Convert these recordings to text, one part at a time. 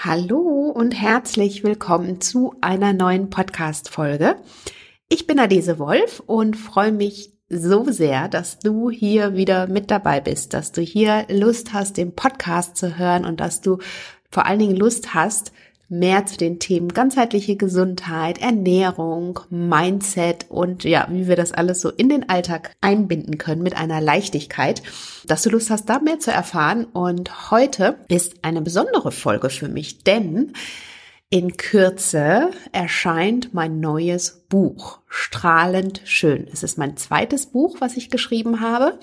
Hallo und herzlich willkommen zu einer neuen Podcast-Folge. Ich bin Adese Wolf und freue mich so sehr, dass du hier wieder mit dabei bist, dass du hier Lust hast, den Podcast zu hören und dass du vor allen Dingen Lust hast, mehr zu den Themen ganzheitliche Gesundheit, Ernährung, Mindset und ja, wie wir das alles so in den Alltag einbinden können mit einer Leichtigkeit, dass du Lust hast, da mehr zu erfahren. Und heute ist eine besondere Folge für mich, denn in Kürze erscheint mein neues Buch, Strahlend Schön. Es ist mein zweites Buch, was ich geschrieben habe.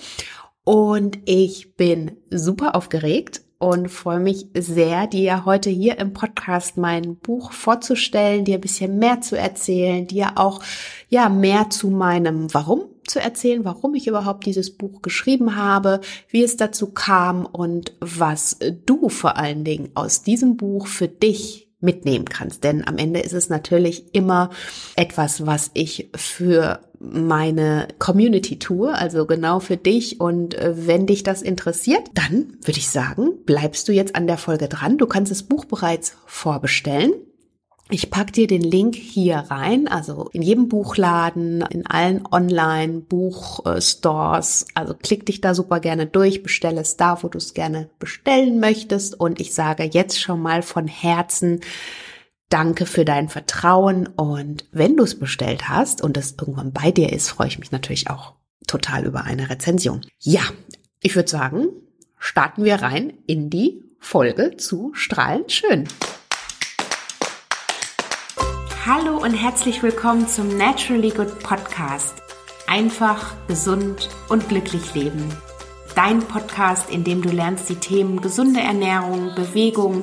Und ich bin super aufgeregt und freue mich sehr, dir heute hier im Podcast mein Buch vorzustellen, dir ein bisschen mehr zu erzählen, dir auch ja mehr zu meinem Warum zu erzählen, warum ich überhaupt dieses Buch geschrieben habe, wie es dazu kam und was du vor allen Dingen aus diesem Buch für dich mitnehmen kannst. Denn am Ende ist es natürlich immer etwas, was ich für meine Community tue, also genau für dich. Und äh, wenn dich das interessiert, dann würde ich sagen, bleibst du jetzt an der Folge dran. Du kannst das Buch bereits vorbestellen. Ich pack dir den Link hier rein, also in jedem Buchladen, in allen Online-Buchstores. Also klick dich da super gerne durch, bestelle es da, wo du es gerne bestellen möchtest. Und ich sage jetzt schon mal von Herzen, Danke für dein Vertrauen und wenn du es bestellt hast und es irgendwann bei dir ist, freue ich mich natürlich auch total über eine Rezension. Ja, ich würde sagen, starten wir rein in die Folge zu Strahlend Schön. Hallo und herzlich willkommen zum Naturally Good Podcast. Einfach, gesund und glücklich leben. Dein Podcast, in dem du lernst, die Themen gesunde Ernährung, Bewegung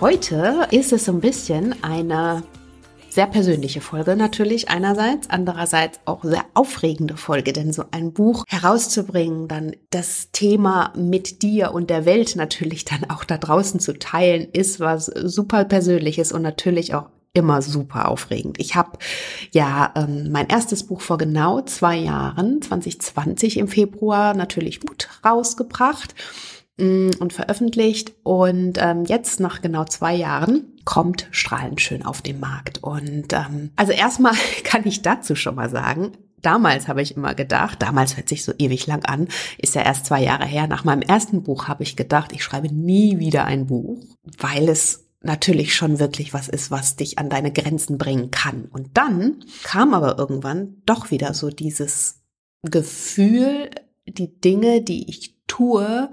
Heute ist es so ein bisschen eine sehr persönliche Folge natürlich einerseits, andererseits auch sehr aufregende Folge, denn so ein Buch herauszubringen, dann das Thema mit dir und der Welt natürlich dann auch da draußen zu teilen, ist was super persönliches und natürlich auch immer super aufregend. Ich habe ja ähm, mein erstes Buch vor genau zwei Jahren, 2020 im Februar, natürlich gut rausgebracht und veröffentlicht. Und ähm, jetzt nach genau zwei Jahren kommt Strahlend schön auf den Markt. Und ähm, also erstmal kann ich dazu schon mal sagen, damals habe ich immer gedacht, damals hört sich so ewig lang an, ist ja erst zwei Jahre her, nach meinem ersten Buch habe ich gedacht, ich schreibe nie wieder ein Buch, weil es natürlich schon wirklich was ist, was dich an deine Grenzen bringen kann. Und dann kam aber irgendwann doch wieder so dieses Gefühl, die Dinge, die ich tue,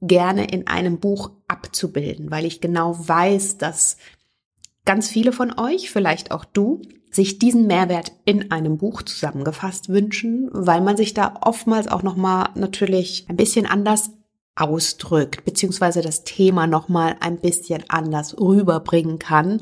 gerne in einem Buch abzubilden, weil ich genau weiß, dass ganz viele von euch, vielleicht auch du, sich diesen Mehrwert in einem Buch zusammengefasst wünschen, weil man sich da oftmals auch noch mal natürlich ein bisschen anders ausdrückt, beziehungsweise das Thema nochmal ein bisschen anders rüberbringen kann.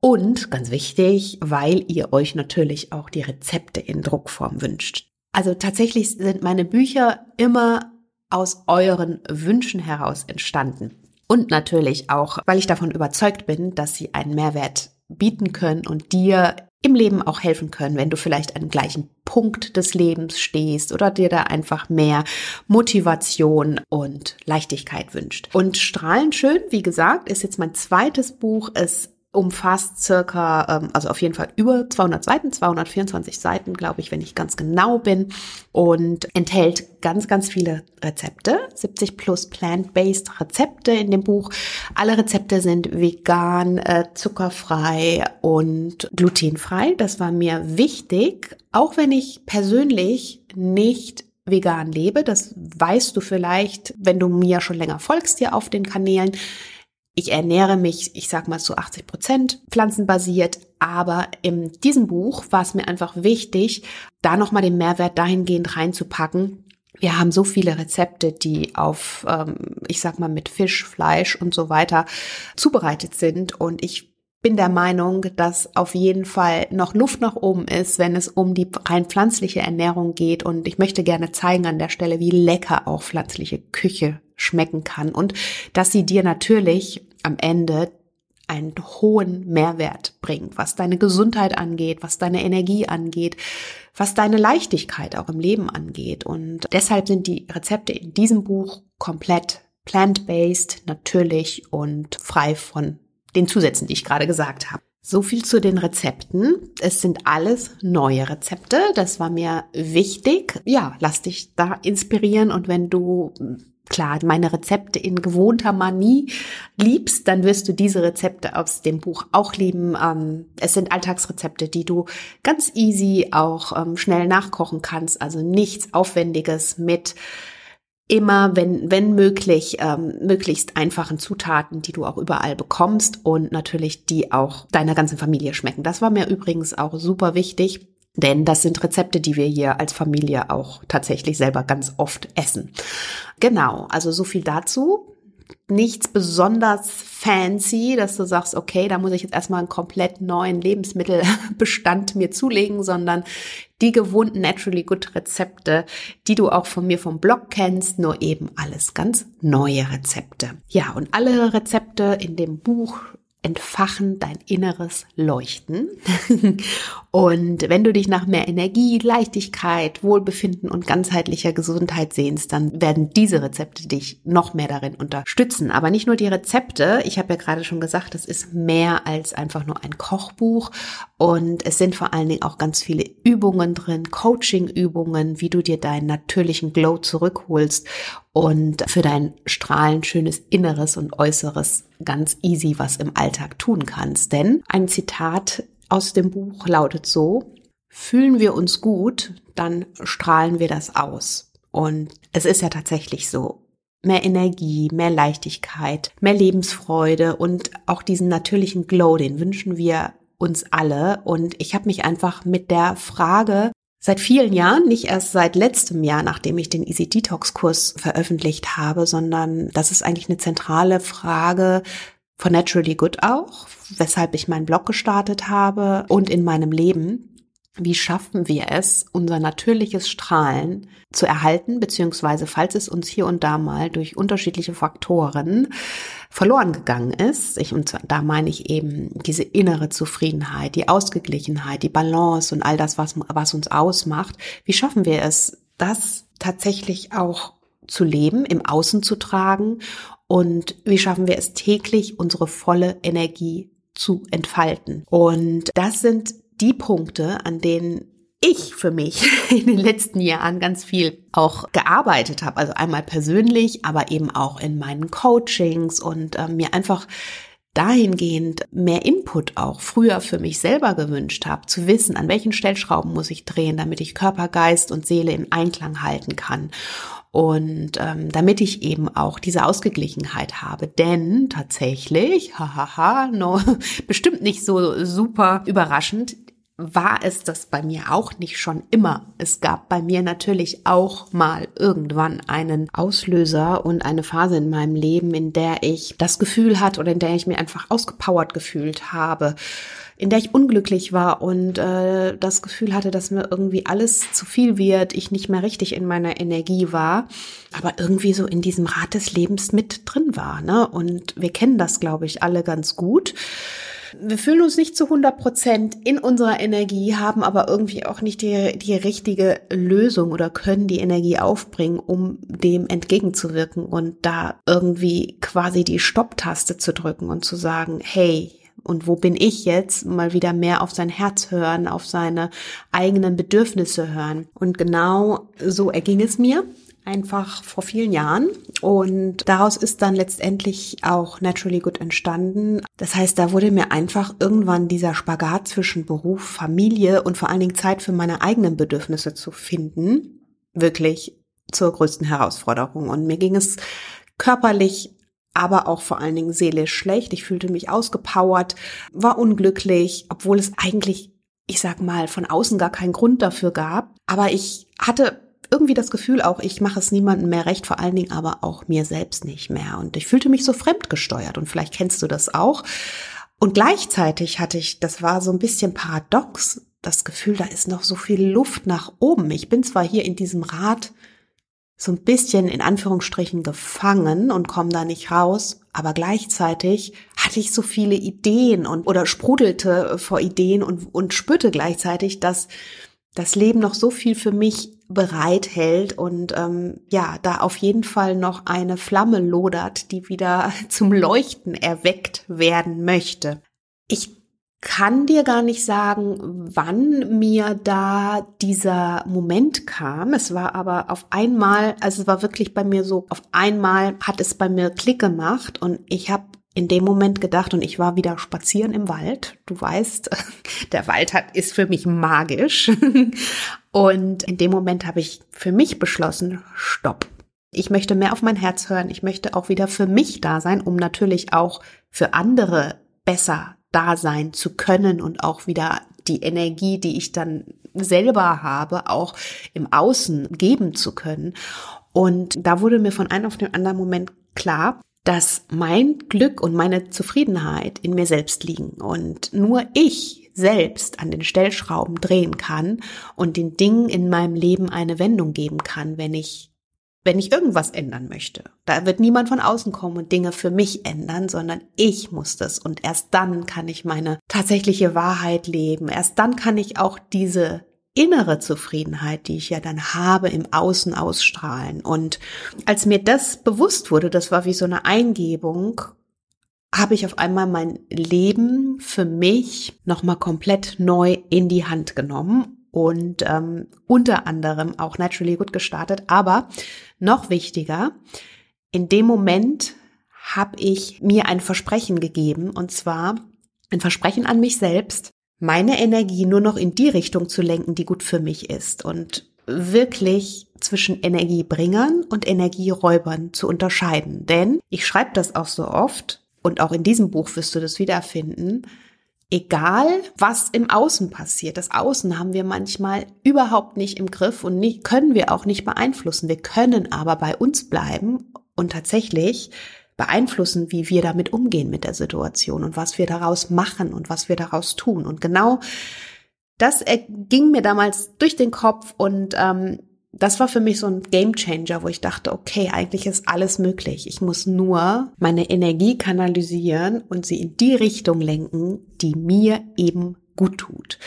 Und ganz wichtig, weil ihr euch natürlich auch die Rezepte in Druckform wünscht. Also tatsächlich sind meine Bücher immer aus euren Wünschen heraus entstanden. Und natürlich auch, weil ich davon überzeugt bin, dass sie einen Mehrwert bieten können und dir im Leben auch helfen können, wenn du vielleicht an gleichen Punkt des Lebens stehst oder dir da einfach mehr Motivation und Leichtigkeit wünscht. Und Strahlend schön, wie gesagt, ist jetzt mein zweites Buch. Es umfasst circa, ähm, also auf jeden Fall über 200 Seiten, 224 Seiten, glaube ich, wenn ich ganz genau bin, und enthält ganz, ganz viele Rezepte, 70 plus plant-based Rezepte in dem Buch. Alle Rezepte sind vegan, äh, zuckerfrei und glutenfrei. Das war mir wichtig, auch wenn ich persönlich nicht vegan lebe. Das weißt du vielleicht, wenn du mir schon länger folgst hier auf den Kanälen. Ich ernähre mich, ich sag mal zu 80 Prozent pflanzenbasiert, aber in diesem Buch war es mir einfach wichtig, da nochmal den Mehrwert dahingehend reinzupacken, Wir haben so viele Rezepte, die auf, ähm, ich sag mal, mit Fisch, Fleisch und so weiter zubereitet sind. Und ich bin der Meinung, dass auf jeden Fall noch Luft nach oben ist, wenn es um die rein pflanzliche Ernährung geht. Und ich möchte gerne zeigen an der Stelle, wie lecker auch pflanzliche Küche schmecken kann und dass sie dir natürlich am Ende einen hohen Mehrwert bringt, was deine Gesundheit angeht, was deine Energie angeht, was deine Leichtigkeit auch im Leben angeht. Und deshalb sind die Rezepte in diesem Buch komplett plant-based, natürlich und frei von den Zusätzen, die ich gerade gesagt habe. So viel zu den Rezepten. Es sind alles neue Rezepte. Das war mir wichtig. Ja, lass dich da inspirieren und wenn du klar meine Rezepte in gewohnter Manie liebst, dann wirst du diese Rezepte aus dem Buch auch lieben. Ähm, es sind Alltagsrezepte, die du ganz easy auch ähm, schnell nachkochen kannst. Also nichts Aufwendiges mit immer, wenn, wenn möglich, ähm, möglichst einfachen Zutaten, die du auch überall bekommst und natürlich die auch deiner ganzen Familie schmecken. Das war mir übrigens auch super wichtig. Denn das sind Rezepte, die wir hier als Familie auch tatsächlich selber ganz oft essen. Genau, also so viel dazu. Nichts besonders fancy, dass du sagst, okay, da muss ich jetzt erstmal einen komplett neuen Lebensmittelbestand mir zulegen, sondern die gewohnten Naturally Good Rezepte, die du auch von mir vom Blog kennst, nur eben alles ganz neue Rezepte. Ja, und alle Rezepte in dem Buch entfachen dein inneres Leuchten. und wenn du dich nach mehr Energie, Leichtigkeit, Wohlbefinden und ganzheitlicher Gesundheit sehnst, dann werden diese Rezepte dich noch mehr darin unterstützen. Aber nicht nur die Rezepte. Ich habe ja gerade schon gesagt, es ist mehr als einfach nur ein Kochbuch. Und es sind vor allen Dingen auch ganz viele Übungen drin, Coaching-Übungen, wie du dir deinen natürlichen Glow zurückholst und für dein strahlend schönes Inneres und Äußeres ganz easy was im Alltag tun kannst. Denn ein Zitat aus dem Buch lautet so, fühlen wir uns gut, dann strahlen wir das aus. Und es ist ja tatsächlich so. Mehr Energie, mehr Leichtigkeit, mehr Lebensfreude und auch diesen natürlichen Glow, den wünschen wir uns alle. Und ich habe mich einfach mit der Frage Seit vielen Jahren, nicht erst seit letztem Jahr, nachdem ich den Easy Detox Kurs veröffentlicht habe, sondern das ist eigentlich eine zentrale Frage von Naturally Good auch, weshalb ich meinen Blog gestartet habe und in meinem Leben. Wie schaffen wir es, unser natürliches Strahlen zu erhalten, beziehungsweise falls es uns hier und da mal durch unterschiedliche Faktoren verloren gegangen ist, ich, und da meine ich eben diese innere Zufriedenheit, die Ausgeglichenheit, die Balance und all das, was, was uns ausmacht, wie schaffen wir es, das tatsächlich auch zu leben, im Außen zu tragen? Und wie schaffen wir es täglich, unsere volle Energie zu entfalten. Und das sind die Punkte, an denen ich für mich in den letzten Jahren ganz viel auch gearbeitet habe. Also einmal persönlich, aber eben auch in meinen Coachings und äh, mir einfach dahingehend mehr Input auch früher für mich selber gewünscht habe, zu wissen, an welchen Stellschrauben muss ich drehen, damit ich Körper, Geist und Seele im Einklang halten kann. Und ähm, damit ich eben auch diese Ausgeglichenheit habe. Denn tatsächlich, hahaha, no, bestimmt nicht so super überraschend, war es das bei mir auch nicht schon immer. Es gab bei mir natürlich auch mal irgendwann einen Auslöser und eine Phase in meinem Leben, in der ich das Gefühl hatte oder in der ich mir einfach ausgepowert gefühlt habe, in der ich unglücklich war und äh, das Gefühl hatte, dass mir irgendwie alles zu viel wird, ich nicht mehr richtig in meiner Energie war, aber irgendwie so in diesem Rad des Lebens mit drin war. Ne? Und wir kennen das, glaube ich, alle ganz gut wir fühlen uns nicht zu 100 Prozent in unserer Energie, haben aber irgendwie auch nicht die, die richtige Lösung oder können die Energie aufbringen, um dem entgegenzuwirken und da irgendwie quasi die Stopptaste zu drücken und zu sagen, hey, und wo bin ich jetzt? Mal wieder mehr auf sein Herz hören, auf seine eigenen Bedürfnisse hören. Und genau so erging es mir einfach vor vielen Jahren. Und daraus ist dann letztendlich auch Naturally Good entstanden. Das heißt, da wurde mir einfach irgendwann dieser Spagat zwischen Beruf, Familie und vor allen Dingen Zeit für meine eigenen Bedürfnisse zu finden, wirklich zur größten Herausforderung. Und mir ging es körperlich aber auch vor allen Dingen seelisch schlecht. Ich fühlte mich ausgepowert, war unglücklich, obwohl es eigentlich, ich sag mal, von außen gar keinen Grund dafür gab. Aber ich hatte irgendwie das Gefühl auch, ich mache es niemandem mehr recht, vor allen Dingen aber auch mir selbst nicht mehr. Und ich fühlte mich so fremdgesteuert und vielleicht kennst du das auch. Und gleichzeitig hatte ich, das war so ein bisschen paradox, das Gefühl, da ist noch so viel Luft nach oben. Ich bin zwar hier in diesem Rad so ein bisschen in Anführungsstrichen gefangen und komme da nicht raus, aber gleichzeitig hatte ich so viele Ideen und oder sprudelte vor Ideen und, und spürte gleichzeitig, dass das Leben noch so viel für mich bereithält und ähm, ja, da auf jeden Fall noch eine Flamme lodert, die wieder zum Leuchten erweckt werden möchte. Ich kann dir gar nicht sagen, wann mir da dieser Moment kam. Es war aber auf einmal, also es war wirklich bei mir so, auf einmal hat es bei mir Klick gemacht und ich habe in dem Moment gedacht und ich war wieder spazieren im Wald. Du weißt, der Wald hat, ist für mich magisch. Und in dem Moment habe ich für mich beschlossen, stopp. Ich möchte mehr auf mein Herz hören. Ich möchte auch wieder für mich da sein, um natürlich auch für andere besser da sein zu können und auch wieder die Energie, die ich dann selber habe, auch im Außen geben zu können. Und da wurde mir von einem auf den anderen Moment klar, dass mein Glück und meine Zufriedenheit in mir selbst liegen und nur ich selbst an den Stellschrauben drehen kann und den Dingen in meinem Leben eine Wendung geben kann, wenn ich wenn ich irgendwas ändern möchte. Da wird niemand von außen kommen und Dinge für mich ändern, sondern ich muss das. Und erst dann kann ich meine tatsächliche Wahrheit leben. Erst dann kann ich auch diese innere Zufriedenheit, die ich ja dann habe, im Außen ausstrahlen. Und als mir das bewusst wurde, das war wie so eine Eingebung, habe ich auf einmal mein Leben für mich nochmal komplett neu in die Hand genommen und ähm, unter anderem auch Naturally Good gestartet. Aber noch wichtiger, in dem Moment habe ich mir ein Versprechen gegeben und zwar ein Versprechen an mich selbst, meine Energie nur noch in die Richtung zu lenken, die gut für mich ist und wirklich zwischen Energiebringern und Energieräubern zu unterscheiden. Denn ich schreibe das auch so oft und auch in diesem Buch wirst du das wiederfinden egal was im Außen passiert. Das Außen haben wir manchmal überhaupt nicht im Griff und nicht, können wir auch nicht beeinflussen. Wir können aber bei uns bleiben und tatsächlich beeinflussen, wie wir damit umgehen mit der Situation und was wir daraus machen und was wir daraus tun. Und genau das ging mir damals durch den Kopf und ähm, das war für mich so ein Game Changer, wo ich dachte, okay, eigentlich ist alles möglich. Ich muss nur meine Energie kanalisieren und sie in die Richtung lenken, die mir eben gut tut.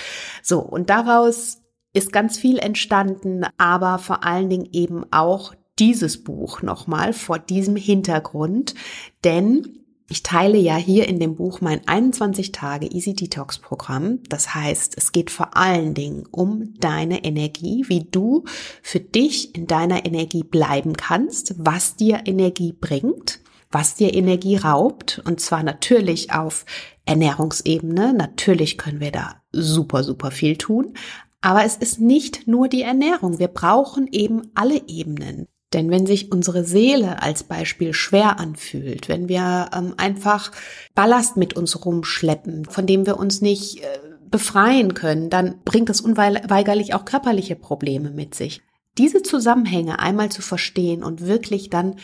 So, und daraus ist ganz viel entstanden, aber vor allen Dingen eben auch dieses Buch nochmal vor diesem Hintergrund, denn ich teile ja hier in dem Buch mein 21 Tage Easy Detox Programm. Das heißt, es geht vor allen Dingen um deine Energie, wie du für dich in deiner Energie bleiben kannst, was dir Energie bringt, was dir Energie raubt. Und zwar natürlich auf Ernährungsebene. Natürlich können wir da super, super viel tun. Aber es ist nicht nur die Ernährung. Wir brauchen eben alle Ebenen. Denn wenn sich unsere Seele als Beispiel schwer anfühlt, wenn wir ähm, einfach Ballast mit uns rumschleppen, von dem wir uns nicht äh, befreien können, dann bringt das unweigerlich auch körperliche Probleme mit sich. Diese Zusammenhänge einmal zu verstehen und wirklich dann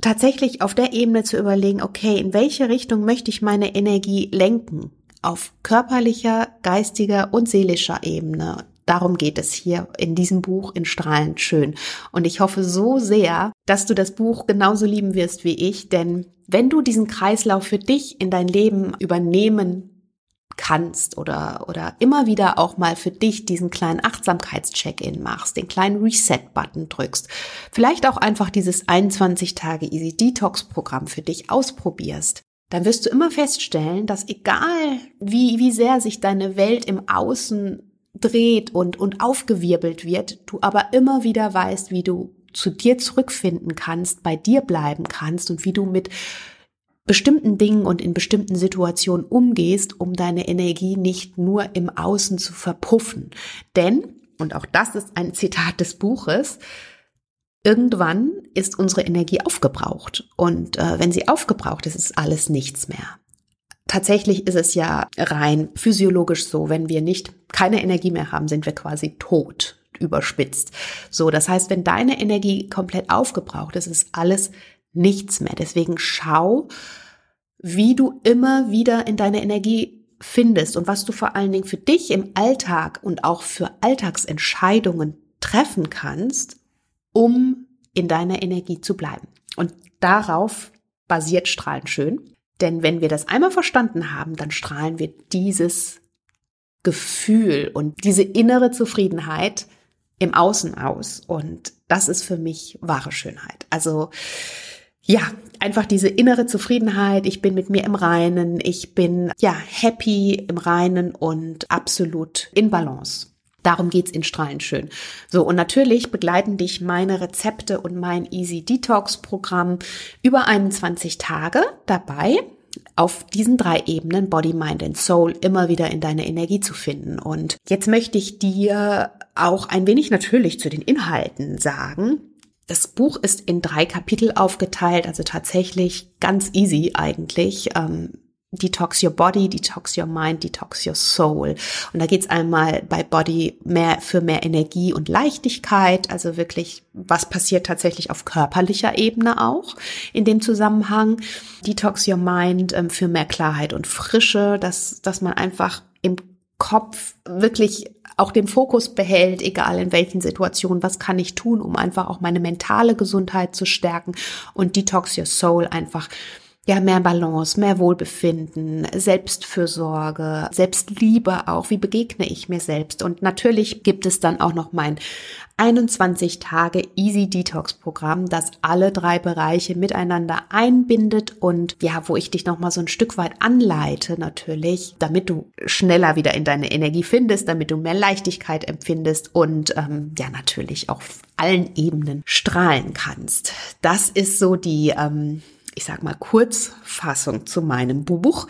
tatsächlich auf der Ebene zu überlegen, okay, in welche Richtung möchte ich meine Energie lenken? Auf körperlicher, geistiger und seelischer Ebene. Darum geht es hier in diesem Buch in Strahlend schön. Und ich hoffe so sehr, dass du das Buch genauso lieben wirst wie ich, denn wenn du diesen Kreislauf für dich in dein Leben übernehmen kannst oder, oder immer wieder auch mal für dich diesen kleinen Achtsamkeitscheck-in machst, den kleinen Reset-Button drückst, vielleicht auch einfach dieses 21 Tage Easy Detox Programm für dich ausprobierst, dann wirst du immer feststellen, dass egal wie, wie sehr sich deine Welt im Außen dreht und, und aufgewirbelt wird, du aber immer wieder weißt, wie du zu dir zurückfinden kannst, bei dir bleiben kannst und wie du mit bestimmten Dingen und in bestimmten Situationen umgehst, um deine Energie nicht nur im Außen zu verpuffen. Denn, und auch das ist ein Zitat des Buches, irgendwann ist unsere Energie aufgebraucht. Und äh, wenn sie aufgebraucht ist, ist alles nichts mehr. Tatsächlich ist es ja rein physiologisch so, wenn wir nicht keine Energie mehr haben, sind wir quasi tot. überspitzt. So, das heißt, wenn deine Energie komplett aufgebraucht ist, ist alles nichts mehr. Deswegen schau, wie du immer wieder in deine Energie findest und was du vor allen Dingen für dich im Alltag und auch für Alltagsentscheidungen treffen kannst, um in deiner Energie zu bleiben. Und darauf basiert Strahlen schön. Denn wenn wir das einmal verstanden haben, dann strahlen wir dieses Gefühl und diese innere Zufriedenheit im Außen aus. Und das ist für mich wahre Schönheit. Also ja, einfach diese innere Zufriedenheit. Ich bin mit mir im Reinen. Ich bin ja happy im Reinen und absolut in Balance. Darum geht's in Strahlen schön. So, und natürlich begleiten dich meine Rezepte und mein Easy Detox Programm über 21 Tage dabei auf diesen drei Ebenen Body, Mind and Soul immer wieder in deine Energie zu finden. Und jetzt möchte ich dir auch ein wenig natürlich zu den Inhalten sagen. Das Buch ist in drei Kapitel aufgeteilt, also tatsächlich ganz easy eigentlich. Ähm, Detox Your Body, Detox Your Mind, Detox Your Soul. Und da geht's einmal bei Body mehr für mehr Energie und Leichtigkeit, also wirklich, was passiert tatsächlich auf körperlicher Ebene auch in dem Zusammenhang. Detox Your Mind ähm, für mehr Klarheit und Frische, dass, dass man einfach im Kopf wirklich auch den Fokus behält, egal in welchen Situationen, was kann ich tun, um einfach auch meine mentale Gesundheit zu stärken und Detox Your Soul einfach ja, mehr Balance, mehr Wohlbefinden, Selbstfürsorge, Selbstliebe auch. Wie begegne ich mir selbst? Und natürlich gibt es dann auch noch mein 21 Tage Easy Detox Programm, das alle drei Bereiche miteinander einbindet und ja, wo ich dich noch mal so ein Stück weit anleite natürlich, damit du schneller wieder in deine Energie findest, damit du mehr Leichtigkeit empfindest und ähm, ja natürlich auf allen Ebenen strahlen kannst. Das ist so die ähm, ich sag mal, Kurzfassung zu meinem Buch.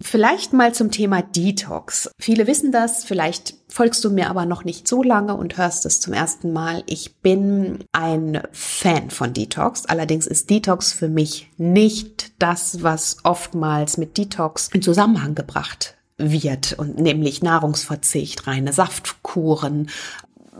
Vielleicht mal zum Thema Detox. Viele wissen das, vielleicht folgst du mir aber noch nicht so lange und hörst es zum ersten Mal. Ich bin ein Fan von Detox. Allerdings ist Detox für mich nicht das, was oftmals mit Detox in Zusammenhang gebracht wird und nämlich Nahrungsverzicht, reine Saftkuren,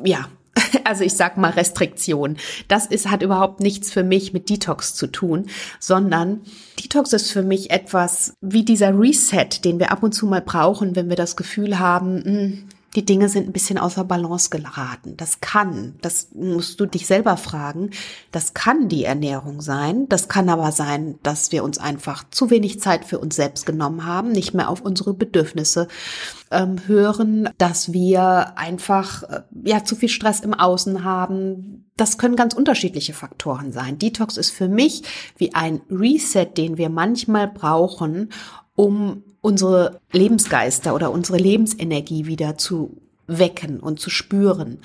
ja, also ich sag mal Restriktion. Das ist, hat überhaupt nichts für mich mit Detox zu tun, sondern Detox ist für mich etwas wie dieser Reset, den wir ab und zu mal brauchen, wenn wir das Gefühl haben, mh, hm, die Dinge sind ein bisschen außer Balance geraten. Das kann, das musst du dich selber fragen, das kann die Ernährung sein. Das kann aber sein, dass wir uns einfach zu wenig Zeit für uns selbst genommen haben, nicht mehr auf unsere Bedürfnisse ähm, hören, dass wir einfach äh, ja zu viel Stress im Außen haben. Das können ganz unterschiedliche Faktoren sein. Detox ist für mich wie ein Reset, den wir manchmal brauchen, um unsere Lebensgeister oder unsere Lebensenergie wieder zu wecken und zu spüren.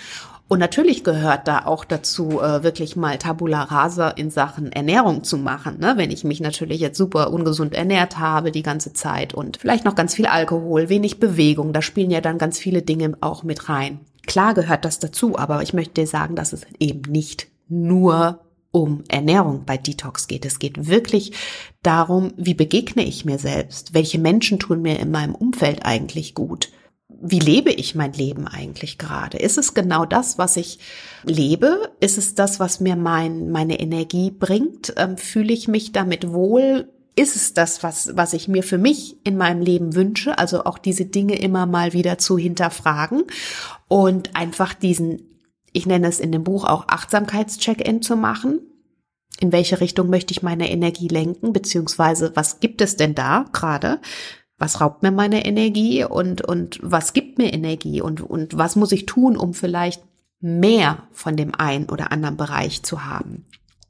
Und natürlich gehört da auch dazu, äh, wirklich mal Tabula rasa in Sachen Ernährung zu machen. Ne? Wenn ich mich natürlich jetzt super ungesund ernährt habe die ganze Zeit und vielleicht noch ganz viel Alkohol, wenig Bewegung, da spielen ja dann ganz viele Dinge auch mit rein. Klar gehört das dazu, aber ich möchte dir sagen, dass es eben nicht nur um Ernährung bei Detox geht. Es geht wirklich darum, wie begegne ich mir selbst? Welche Menschen tun mir in meinem Umfeld eigentlich gut? Wie lebe ich mein Leben eigentlich gerade? Ist es genau das, was ich lebe? Ist es das, was mir mein, meine Energie bringt? Ähm, fühle ich mich damit wohl? Ist es das, was, was ich mir für mich in meinem Leben wünsche? Also auch diese Dinge immer mal wieder zu hinterfragen und einfach diesen ich nenne es in dem Buch auch Achtsamkeitscheck-in zu machen. In welche Richtung möchte ich meine Energie lenken, beziehungsweise was gibt es denn da gerade? Was raubt mir meine Energie und, und was gibt mir Energie und, und was muss ich tun, um vielleicht mehr von dem einen oder anderen Bereich zu haben?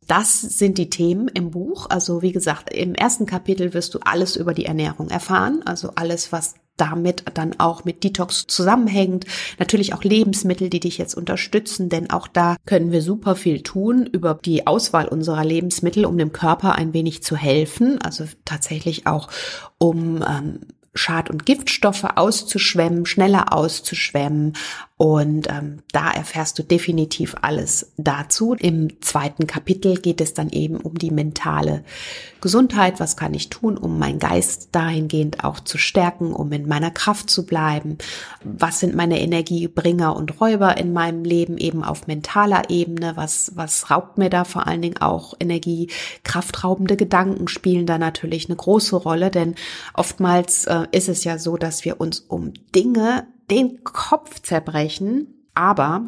Das sind die Themen im Buch. Also wie gesagt, im ersten Kapitel wirst du alles über die Ernährung erfahren, also alles, was damit dann auch mit Detox zusammenhängt. Natürlich auch Lebensmittel, die dich jetzt unterstützen, denn auch da können wir super viel tun über die Auswahl unserer Lebensmittel, um dem Körper ein wenig zu helfen. Also tatsächlich auch um ähm, Schad- und Giftstoffe auszuschwemmen, schneller auszuschwemmen Und ähm, da erfährst du definitiv alles dazu. Im zweiten Kapitel geht es dann eben um die mentale Gesundheit. Was kann ich tun, um meinen Geist dahingehend auch zu stärken, um in meiner Kraft zu bleiben? Was sind meine Energiebringer und Räuber in meinem Leben eben auf mentaler Ebene? Was, was raubt mir da vor allen Dingen auch Energie? Kraftraubende Gedanken spielen da natürlich eine große Rolle, denn oftmals äh, ist es ja so, dass wir uns um Dinge den Kopf zerbrechen, aber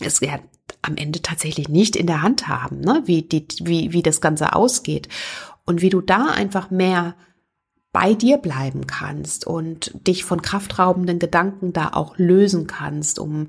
es ja am Ende tatsächlich nicht in der Hand haben, ne? wie, die, wie, wie das Ganze ausgeht. Und wie du da einfach mehr bei dir bleiben kannst und dich von kraftraubenden Gedanken da auch lösen kannst, um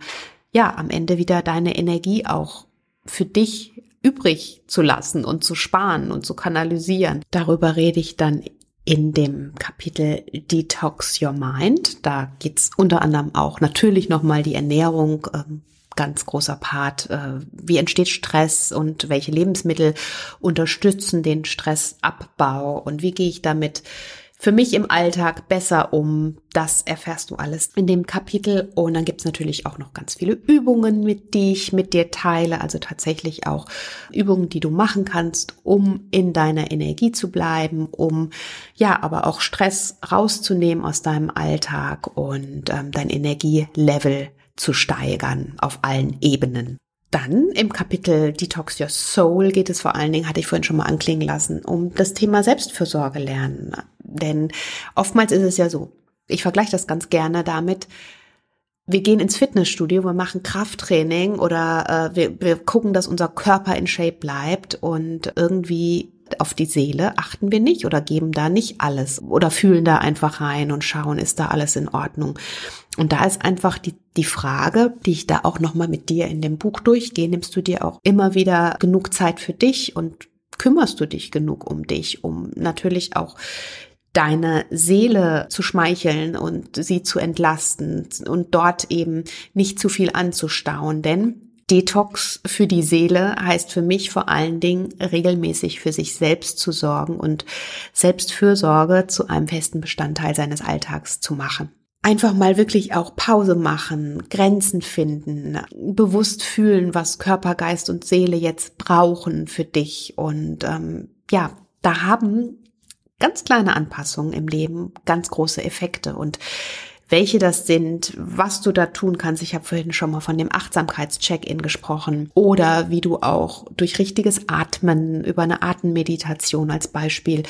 ja am Ende wieder deine Energie auch für dich übrig zu lassen und zu sparen und zu kanalisieren. Darüber rede ich dann in dem Kapitel Detox Your Mind. Da geht's unter anderem auch natürlich nochmal die Ernährung, ähm, ganz großer Part. Äh, wie entsteht Stress und welche Lebensmittel unterstützen den Stressabbau und wie gehe ich damit für mich im Alltag besser um. Das erfährst du alles in dem Kapitel. Und dann gibt's natürlich auch noch ganz viele Übungen, mit die ich mit dir teile. Also tatsächlich auch Übungen, die du machen kannst, um in deiner Energie zu bleiben, um ja, aber auch Stress rauszunehmen aus deinem Alltag und ähm, dein Energielevel zu steigern auf allen Ebenen. Dann im Kapitel Detox Your Soul geht es vor allen Dingen, hatte ich vorhin schon mal anklingen lassen, um das Thema Selbstfürsorge lernen. Denn oftmals ist es ja so, ich vergleiche das ganz gerne damit, wir gehen ins Fitnessstudio, wir machen Krafttraining oder äh, wir, wir gucken, dass unser Körper in Shape bleibt und irgendwie auf die Seele achten wir nicht oder geben da nicht alles oder fühlen da einfach rein und schauen, ist da alles in Ordnung. Und da ist einfach die, die Frage, die ich da auch nochmal mit dir in dem Buch durchgehe, nimmst du dir auch immer wieder genug Zeit für dich und kümmerst du dich genug um dich, um natürlich auch deine Seele zu schmeicheln und sie zu entlasten und dort eben nicht zu viel anzustauen, denn Detox für die Seele heißt für mich vor allen Dingen regelmäßig für sich selbst zu sorgen und Selbstfürsorge zu einem festen Bestandteil seines Alltags zu machen. Einfach mal wirklich auch Pause machen, Grenzen finden, bewusst fühlen, was Körper, Geist und Seele jetzt brauchen für dich. Und ähm, ja, da haben ganz kleine Anpassungen im Leben ganz große Effekte. Und welche das sind, was du da tun kannst. Ich habe vorhin schon mal von dem Achtsamkeits-Check-in gesprochen oder wie du auch durch richtiges Atmen über eine Atemmeditation als Beispiel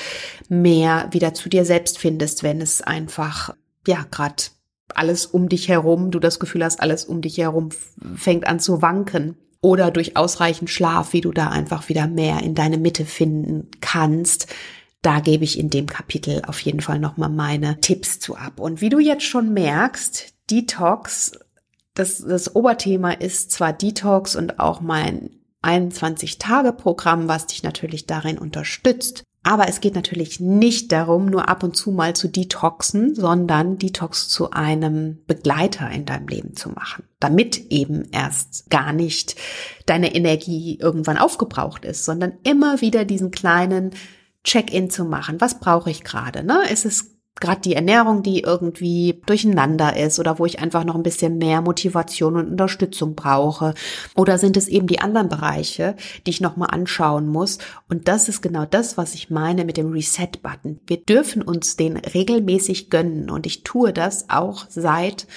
mehr wieder zu dir selbst findest, wenn es einfach ja gerade alles um dich herum, du das Gefühl hast, alles um dich herum fängt an zu wanken oder durch ausreichend Schlaf, wie du da einfach wieder mehr in deine Mitte finden kannst, da gebe ich in dem Kapitel auf jeden Fall nochmal meine Tipps zu ab. Und wie du jetzt schon merkst, Detox, das, das Oberthema ist zwar Detox und auch mein 21-Tage-Programm, was dich natürlich darin unterstützt. Aber es geht natürlich nicht darum, nur ab und zu mal zu detoxen, sondern Detox zu einem Begleiter in deinem Leben zu machen, damit eben erst gar nicht deine Energie irgendwann aufgebraucht ist, sondern immer wieder diesen kleinen Check-in zu machen. Was brauche ich gerade? Ne? Ist es gerade die Ernährung, die irgendwie durcheinander ist oder wo ich einfach noch ein bisschen mehr Motivation und Unterstützung brauche? Oder sind es eben die anderen Bereiche, die ich nochmal anschauen muss? Und das ist genau das, was ich meine mit dem Reset-Button. Wir dürfen uns den regelmäßig gönnen und ich tue das auch seit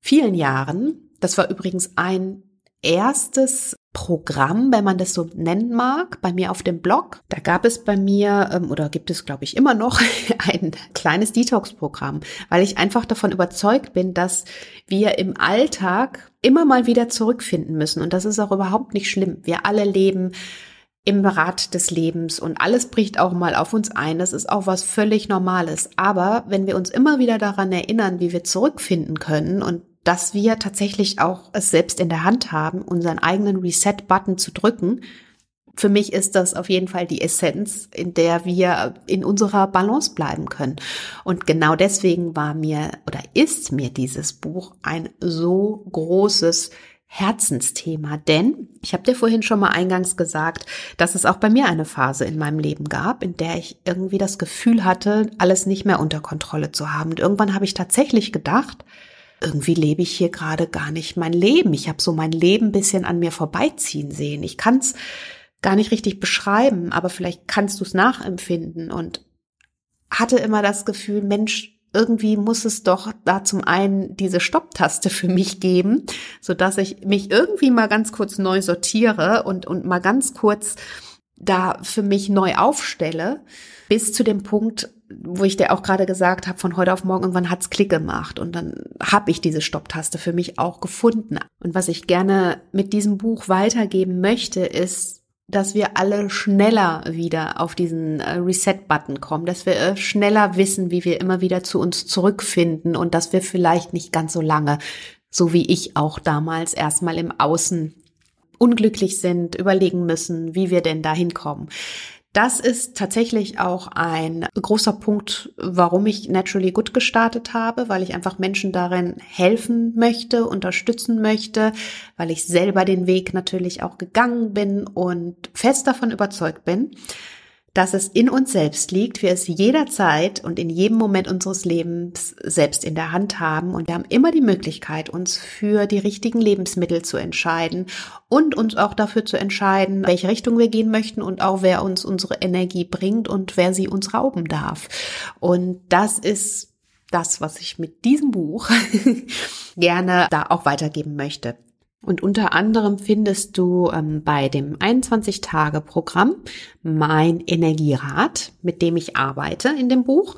vielen Jahren. Das war übrigens ein erstes Programm, wenn man das so nennen mag, bei mir auf dem Blog. Da gab es bei mir ähm, oder gibt es, glaube ich, immer noch ein kleines Detox-Programm, weil ich einfach davon überzeugt bin, dass wir im Alltag immer mal wieder zurückfinden müssen. Und das ist auch überhaupt nicht schlimm. Wir alle leben im Rad des Lebens und alles bricht auch mal auf uns ein. Das ist auch was völlig Normales. Aber wenn wir uns immer wieder daran erinnern, wie wir zurückfinden können und dass wir tatsächlich auch es selbst in der Hand haben, unseren eigenen Reset-Button zu drücken. Für mich ist das auf jeden Fall die Essenz, in der wir in unserer Balance bleiben können. Und genau deswegen war mir oder ist mir dieses Buch ein so großes Herzensthema, denn ich habe dir vorhin schon mal eingangs gesagt, dass es auch bei mir eine Phase in meinem Leben gab, in der ich irgendwie das Gefühl hatte, alles nicht mehr unter Kontrolle zu haben. Und irgendwann habe ich tatsächlich gedacht, irgendwie lebe ich hier gerade gar nicht mein Leben. Ich habe so mein Leben ein bisschen an mir vorbeiziehen sehen. Ich kann es gar nicht richtig beschreiben, aber vielleicht kannst du es nachempfinden und hatte immer das Gefühl, Mensch, irgendwie muss es doch da zum einen diese Stopptaste für mich geben, so dass ich mich irgendwie mal ganz kurz neu sortiere und, und mal ganz kurz da für mich neu aufstelle, bis zu dem Punkt, wo ich dir auch gerade gesagt habe, von heute auf morgen irgendwann hat's Klick gemacht und dann habe ich diese Stopptaste für mich auch gefunden. Und was ich gerne mit diesem Buch weitergeben möchte, ist dass wir alle schneller wieder auf diesen äh, Reset-Button kommen, dass wir äh, schneller wissen, wie wir immer wieder zu uns zurückfinden und dass wir vielleicht nicht ganz so lange, so wie ich auch damals, erstmal im Außen unglücklich sind, überlegen müssen, wie wir denn da hinkommen. Das ist tatsächlich auch ein großer Punkt, warum ich Naturally Good gestartet habe, weil ich einfach Menschen darin helfen möchte, unterstützen möchte, weil ich selber den Weg natürlich auch gegangen bin und fest davon überzeugt bin, dass es in uns selbst liegt, wir es jederzeit und in jedem Moment unseres Lebens selbst in der Hand haben und wir haben immer die Möglichkeit, uns für die richtigen Lebensmittel zu entscheiden und uns auch dafür zu entscheiden, welche Richtung wir gehen möchten und auch wer uns unsere Energie bringt und wer sie uns rauben darf. Und das ist das, was ich mit diesem Buch gerne da auch weitergeben möchte. Und unter anderem findest du ähm, bei dem 21-Tage-Programm mein Energierat, mit dem ich arbeite in dem Buch.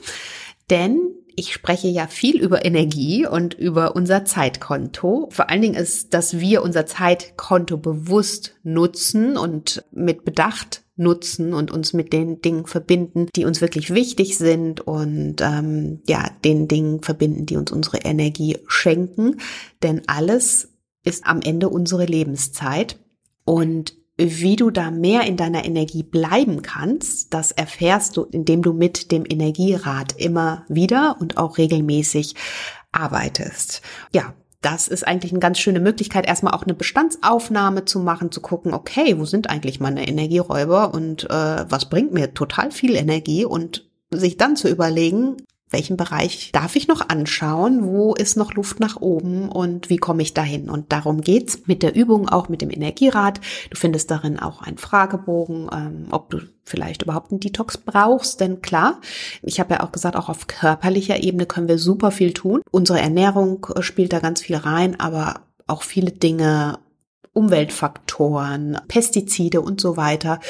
Denn ich spreche ja viel über Energie und über unser Zeitkonto. Vor allen Dingen ist, dass wir unser Zeitkonto bewusst nutzen und mit Bedacht nutzen und uns mit den Dingen verbinden, die uns wirklich wichtig sind und ähm, ja, den Dingen verbinden, die uns unsere Energie schenken. Denn alles ist am Ende unsere Lebenszeit. Und wie du da mehr in deiner Energie bleiben kannst, das erfährst du, indem du mit dem Energierat immer wieder und auch regelmäßig arbeitest. Ja, das ist eigentlich eine ganz schöne Möglichkeit, erstmal auch eine Bestandsaufnahme zu machen, zu gucken, okay, wo sind eigentlich meine Energieräuber und äh, was bringt mir total viel Energie und sich dann zu überlegen, welchen Bereich darf ich noch anschauen, wo ist noch Luft nach oben und wie komme ich dahin. Und darum geht's mit der Übung, auch mit dem Energierad. Du findest darin auch einen Fragebogen, ähm, ob du vielleicht überhaupt einen Detox brauchst. Denn klar, ich habe ja auch gesagt, auch auf körperlicher Ebene können wir super viel tun. Unsere Ernährung äh, spielt da ganz viel rein, aber auch viele Dinge, Umweltfaktoren, Pestizide und so weiter.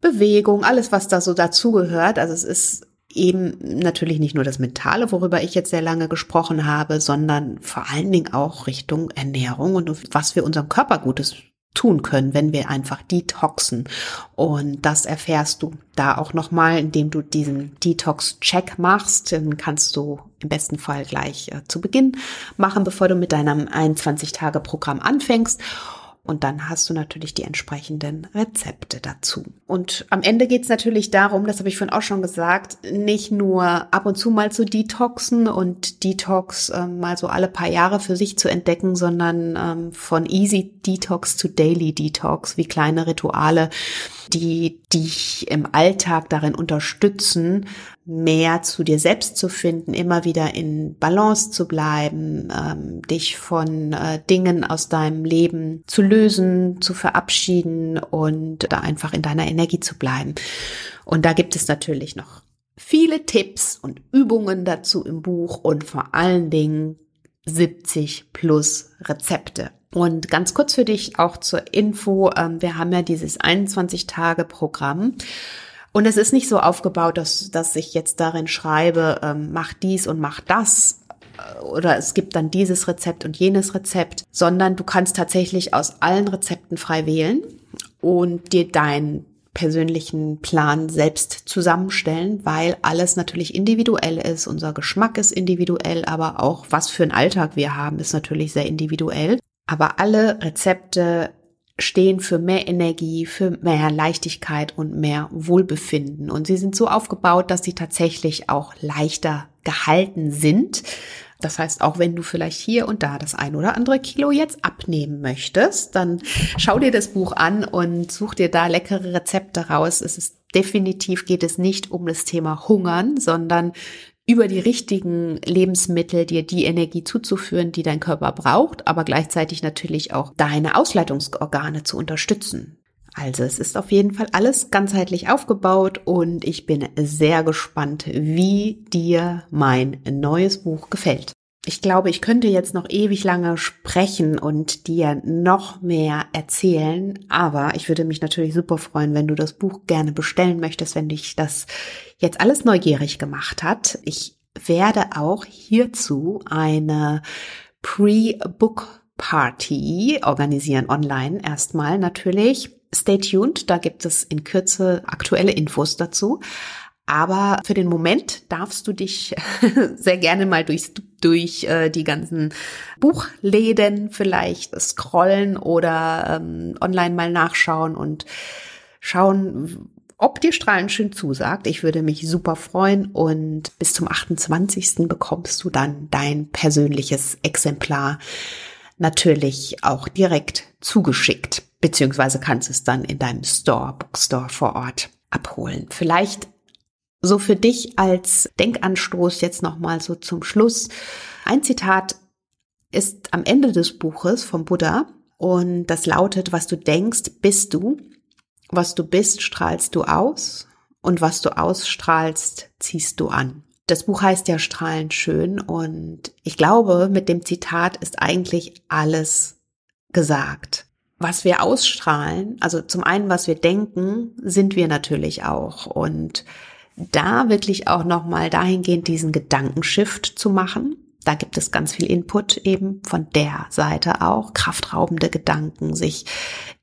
Bewegung, alles, was da so dazugehört. Also es ist eben natürlich nicht nur das Mentale, worüber ich jetzt sehr lange gesprochen habe, sondern vor allen Dingen auch Richtung Ernährung und was wir unserem Körper Gutes tun können, wenn wir einfach detoxen. Und das erfährst du da auch nochmal, indem du diesen Detox-Check machst. Den kannst du im besten Fall gleich äh, zu Beginn machen, bevor du mit deinem 21-Tage-Programm anfängst. Und dann hast du natürlich die entsprechenden Rezepte dazu. Und am Ende geht es natürlich darum, das habe ich vorhin auch schon gesagt, nicht nur ab und zu mal zu detoxen und Detox äh, mal so alle paar Jahre für sich zu entdecken, sondern ähm, von Easy Detox zu Daily Detox, wie kleine Rituale, die dich im Alltag darin unterstützen, mehr zu dir selbst zu finden, immer wieder in Balance zu bleiben, ähm, dich von äh, Dingen aus deinem Leben zu lösen, zu verabschieden und da einfach in deiner Energie zu bleiben. Und da gibt es natürlich noch viele Tipps und Übungen dazu im Buch und vor allen Dingen 70 plus Rezepte. Und ganz kurz für dich auch zur Info, ähm, wir haben ja dieses 21-Tage-Programm. Und es ist nicht so aufgebaut, dass, dass ich jetzt darin schreibe, ähm, mach dies und mach das äh, oder es gibt dann dieses Rezept und jenes Rezept, sondern du kannst tatsächlich aus allen Rezepten frei wählen und dir deinen persönlichen Plan selbst zusammenstellen, weil alles natürlich individuell ist. Unser Geschmack ist individuell, aber auch was für einen Alltag wir haben, ist natürlich sehr individuell. Aber alle Rezepte stehen für mehr Energie, für mehr Leichtigkeit und mehr Wohlbefinden. Und sie sind so aufgebaut, dass sie tatsächlich auch leichter gehalten sind. Das heißt, auch wenn du vielleicht hier und da das ein oder andere Kilo jetzt abnehmen möchtest, dann schau dir das Buch an und such dir da leckere Rezepte raus. Es ist definitiv geht es nicht um das Thema Hungern, sondern über die richtigen Lebensmittel dir die Energie zuzuführen, die dein Körper braucht, aber gleichzeitig natürlich auch deine Ausleitungsorgane zu unterstützen. Also es ist auf jeden Fall alles ganzheitlich aufgebaut und ich bin sehr gespannt, wie dir mein neues Buch gefällt. Ich glaube, ich könnte jetzt noch ewig lange sprechen und dir noch mehr erzählen, aber ich würde mich natürlich super freuen, wenn du das Buch gerne bestellen möchtest, wenn dich das jetzt alles neugierig gemacht hat. Ich werde auch hierzu eine Pre-Book Party organisieren online erstmal natürlich. Stay tuned, da gibt es in Kürze aktuelle Infos dazu. Aber für den Moment darfst du dich sehr gerne mal durch, durch äh, die ganzen Buchläden vielleicht scrollen oder ähm, online mal nachschauen und schauen, ob dir Strahlen schön zusagt. Ich würde mich super freuen und bis zum 28. bekommst du dann dein persönliches Exemplar natürlich auch direkt zugeschickt, beziehungsweise kannst es dann in deinem Store, Bookstore vor Ort abholen. Vielleicht so für dich als Denkanstoß jetzt nochmal so zum Schluss. Ein Zitat ist am Ende des Buches vom Buddha und das lautet, was du denkst, bist du. Was du bist, strahlst du aus und was du ausstrahlst, ziehst du an. Das Buch heißt ja Strahlend schön und ich glaube, mit dem Zitat ist eigentlich alles gesagt. Was wir ausstrahlen, also zum einen, was wir denken, sind wir natürlich auch und da wirklich auch nochmal dahingehend diesen Gedankenshift zu machen. Da gibt es ganz viel Input eben von der Seite auch, kraftraubende Gedanken, sich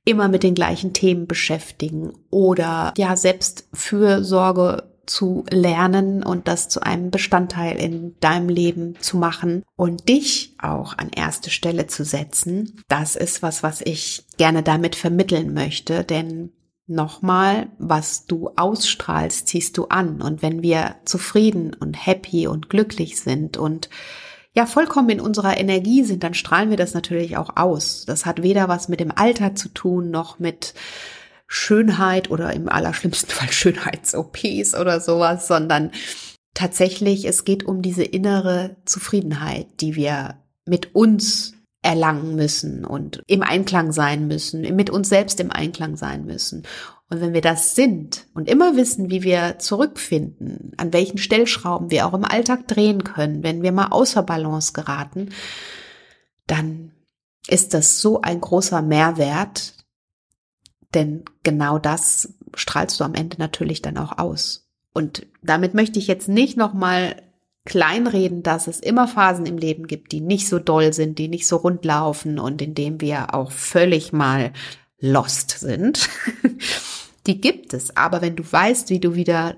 immer mit den gleichen Themen beschäftigen oder ja selbst Fürsorge zu lernen und das zu einem Bestandteil in deinem Leben zu machen und dich auch an erste Stelle zu setzen. Das ist was, was ich gerne damit vermitteln möchte, denn Nochmal, was du ausstrahlst, ziehst du an. Und wenn wir zufrieden und happy und glücklich sind und ja vollkommen in unserer Energie sind, dann strahlen wir das natürlich auch aus. Das hat weder was mit dem Alter zu tun, noch mit Schönheit oder im allerschlimmsten Fall Schönheits-OPs oder sowas, sondern tatsächlich, es geht um diese innere Zufriedenheit, die wir mit uns erlangen müssen und im Einklang sein müssen, mit uns selbst im Einklang sein müssen. Und wenn wir das sind und immer wissen, wie wir zurückfinden, an welchen Stellschrauben wir auch im Alltag drehen können, wenn wir mal außer Balance geraten, dann ist das so ein großer Mehrwert, denn genau das strahlst du am Ende natürlich dann auch aus. Und damit möchte ich jetzt nicht nochmal kleinreden, dass es immer Phasen im Leben gibt, die nicht so doll sind, die nicht so rund laufen und in dem wir auch völlig mal lost sind. die gibt es. Aber wenn du weißt, wie du wieder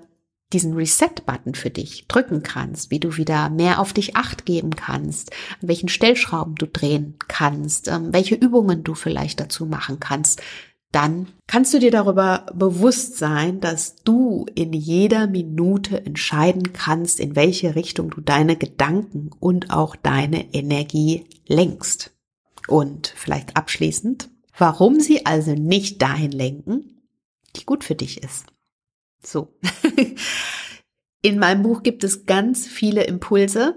diesen Reset-Button für dich drücken kannst, wie du wieder mehr auf dich acht geben kannst, an welchen Stellschrauben du drehen kannst, ähm, welche Übungen du vielleicht dazu machen kannst, dann kannst du dir darüber bewusst sein, dass du in jeder Minute entscheiden kannst, in welche Richtung du deine Gedanken und auch deine Energie lenkst. Und vielleicht abschließend, warum sie also nicht dahin lenken, die gut für dich ist. So. In meinem Buch gibt es ganz viele Impulse,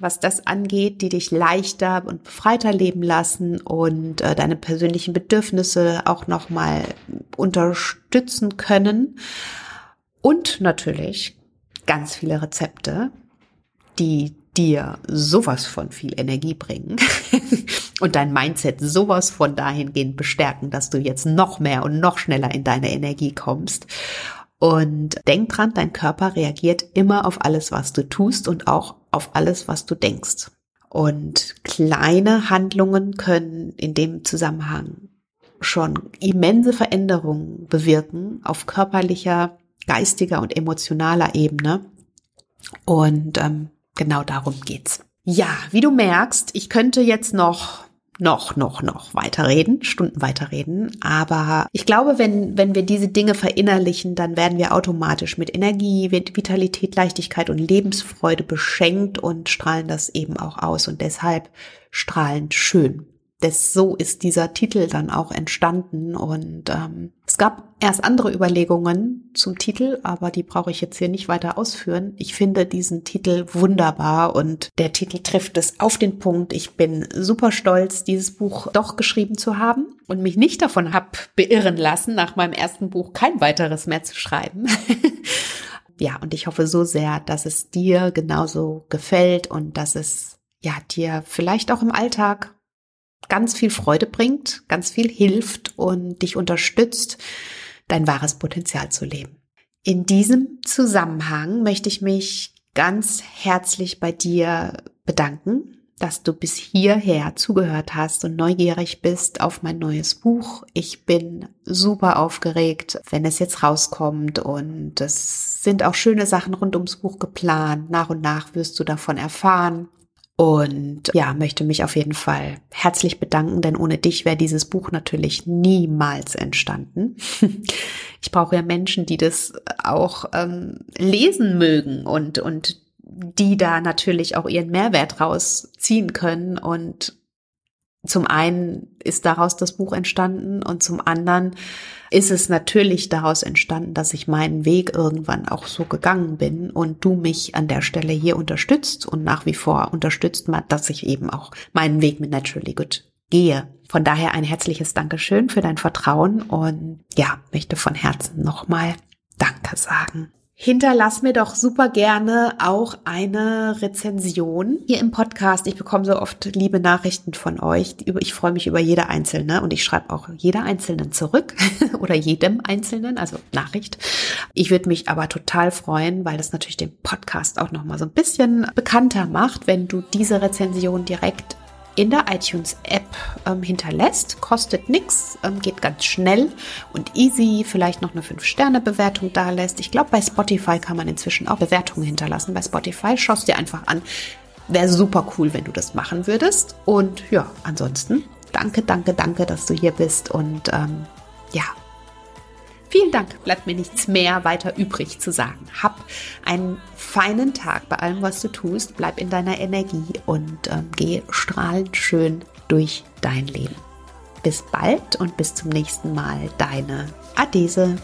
was das angeht, die dich leichter und befreiter leben lassen und äh, deine persönlichen Bedürfnisse auch nochmal unterstützen können. Und natürlich ganz viele Rezepte, die dir sowas von viel Energie bringen und dein Mindset sowas von dahingehend bestärken, dass du jetzt noch mehr und noch schneller in deine Energie kommst. Und denk dran, dein Körper reagiert immer auf alles, was du tust und auch auf alles, was du denkst. Und kleine Handlungen können in dem Zusammenhang schon immense Veränderungen bewirken auf körperlicher, geistiger und emotionaler Ebene. Und ähm, genau darum geht's. Ja, wie du merkst, ich könnte jetzt noch noch, noch, noch weiterreden, Stunden weiterreden. Aber ich glaube, wenn, wenn wir diese Dinge verinnerlichen, dann werden wir automatisch mit Energie, Vitalität, Leichtigkeit und Lebensfreude beschenkt und strahlen das eben auch aus. Und deshalb strahlend schön. Das, so ist dieser Titel dann auch entstanden und ähm, Es gab erst andere Überlegungen zum Titel, aber die brauche ich jetzt hier nicht weiter ausführen. Ich finde diesen Titel wunderbar und der Titel trifft es auf den Punkt. Ich bin super stolz, dieses Buch doch geschrieben zu haben und mich nicht davon hab beirren lassen, nach meinem ersten Buch kein weiteres mehr zu schreiben. ja, und ich hoffe so sehr, dass es dir genauso gefällt und dass es ja dir vielleicht auch im Alltag ganz viel Freude bringt, ganz viel hilft und dich unterstützt, dein wahres Potenzial zu leben. In diesem Zusammenhang möchte ich mich ganz herzlich bei dir bedanken, dass du bis hierher zugehört hast und neugierig bist auf mein neues Buch. Ich bin super aufgeregt, wenn es jetzt rauskommt und es sind auch schöne Sachen rund ums Buch geplant. Nach und nach wirst du davon erfahren. Und ja, möchte mich auf jeden Fall herzlich bedanken, denn ohne dich wäre dieses Buch natürlich niemals entstanden. Ich brauche ja Menschen, die das auch ähm, lesen mögen und, und die da natürlich auch ihren Mehrwert rausziehen können. Und zum einen ist daraus das Buch entstanden und zum anderen ist es natürlich daraus entstanden, dass ich meinen Weg irgendwann auch so gegangen bin und du mich an der Stelle hier unterstützt und nach wie vor unterstützt, dass ich eben auch meinen Weg mit Naturally Good gehe. Von daher ein herzliches Dankeschön für dein Vertrauen und ja, möchte von Herzen nochmal Danke sagen. Hinterlass mir doch super gerne auch eine Rezension hier im Podcast. Ich bekomme so oft liebe Nachrichten von euch. Ich freue mich über jede einzelne und ich schreibe auch jeder einzelnen zurück oder jedem einzelnen, also Nachricht. Ich würde mich aber total freuen, weil das natürlich den Podcast auch noch mal so ein bisschen bekannter macht, wenn du diese Rezension direkt in der iTunes-App ähm, hinterlässt. Kostet nichts, ähm, geht ganz schnell und easy. Vielleicht noch eine 5-Sterne-Bewertung da lässt. Ich glaube, bei Spotify kann man inzwischen auch Bewertungen hinterlassen. Bei Spotify schaust dir einfach an. Wäre super cool, wenn du das machen würdest. Und ja, ansonsten danke, danke, danke, dass du hier bist. Und ähm, ja, Vielen Dank, bleibt mir nichts mehr weiter übrig zu sagen. Hab einen feinen Tag bei allem, was du tust. Bleib in deiner Energie und ähm, geh strahlend schön durch dein Leben. Bis bald und bis zum nächsten Mal. Deine Adese.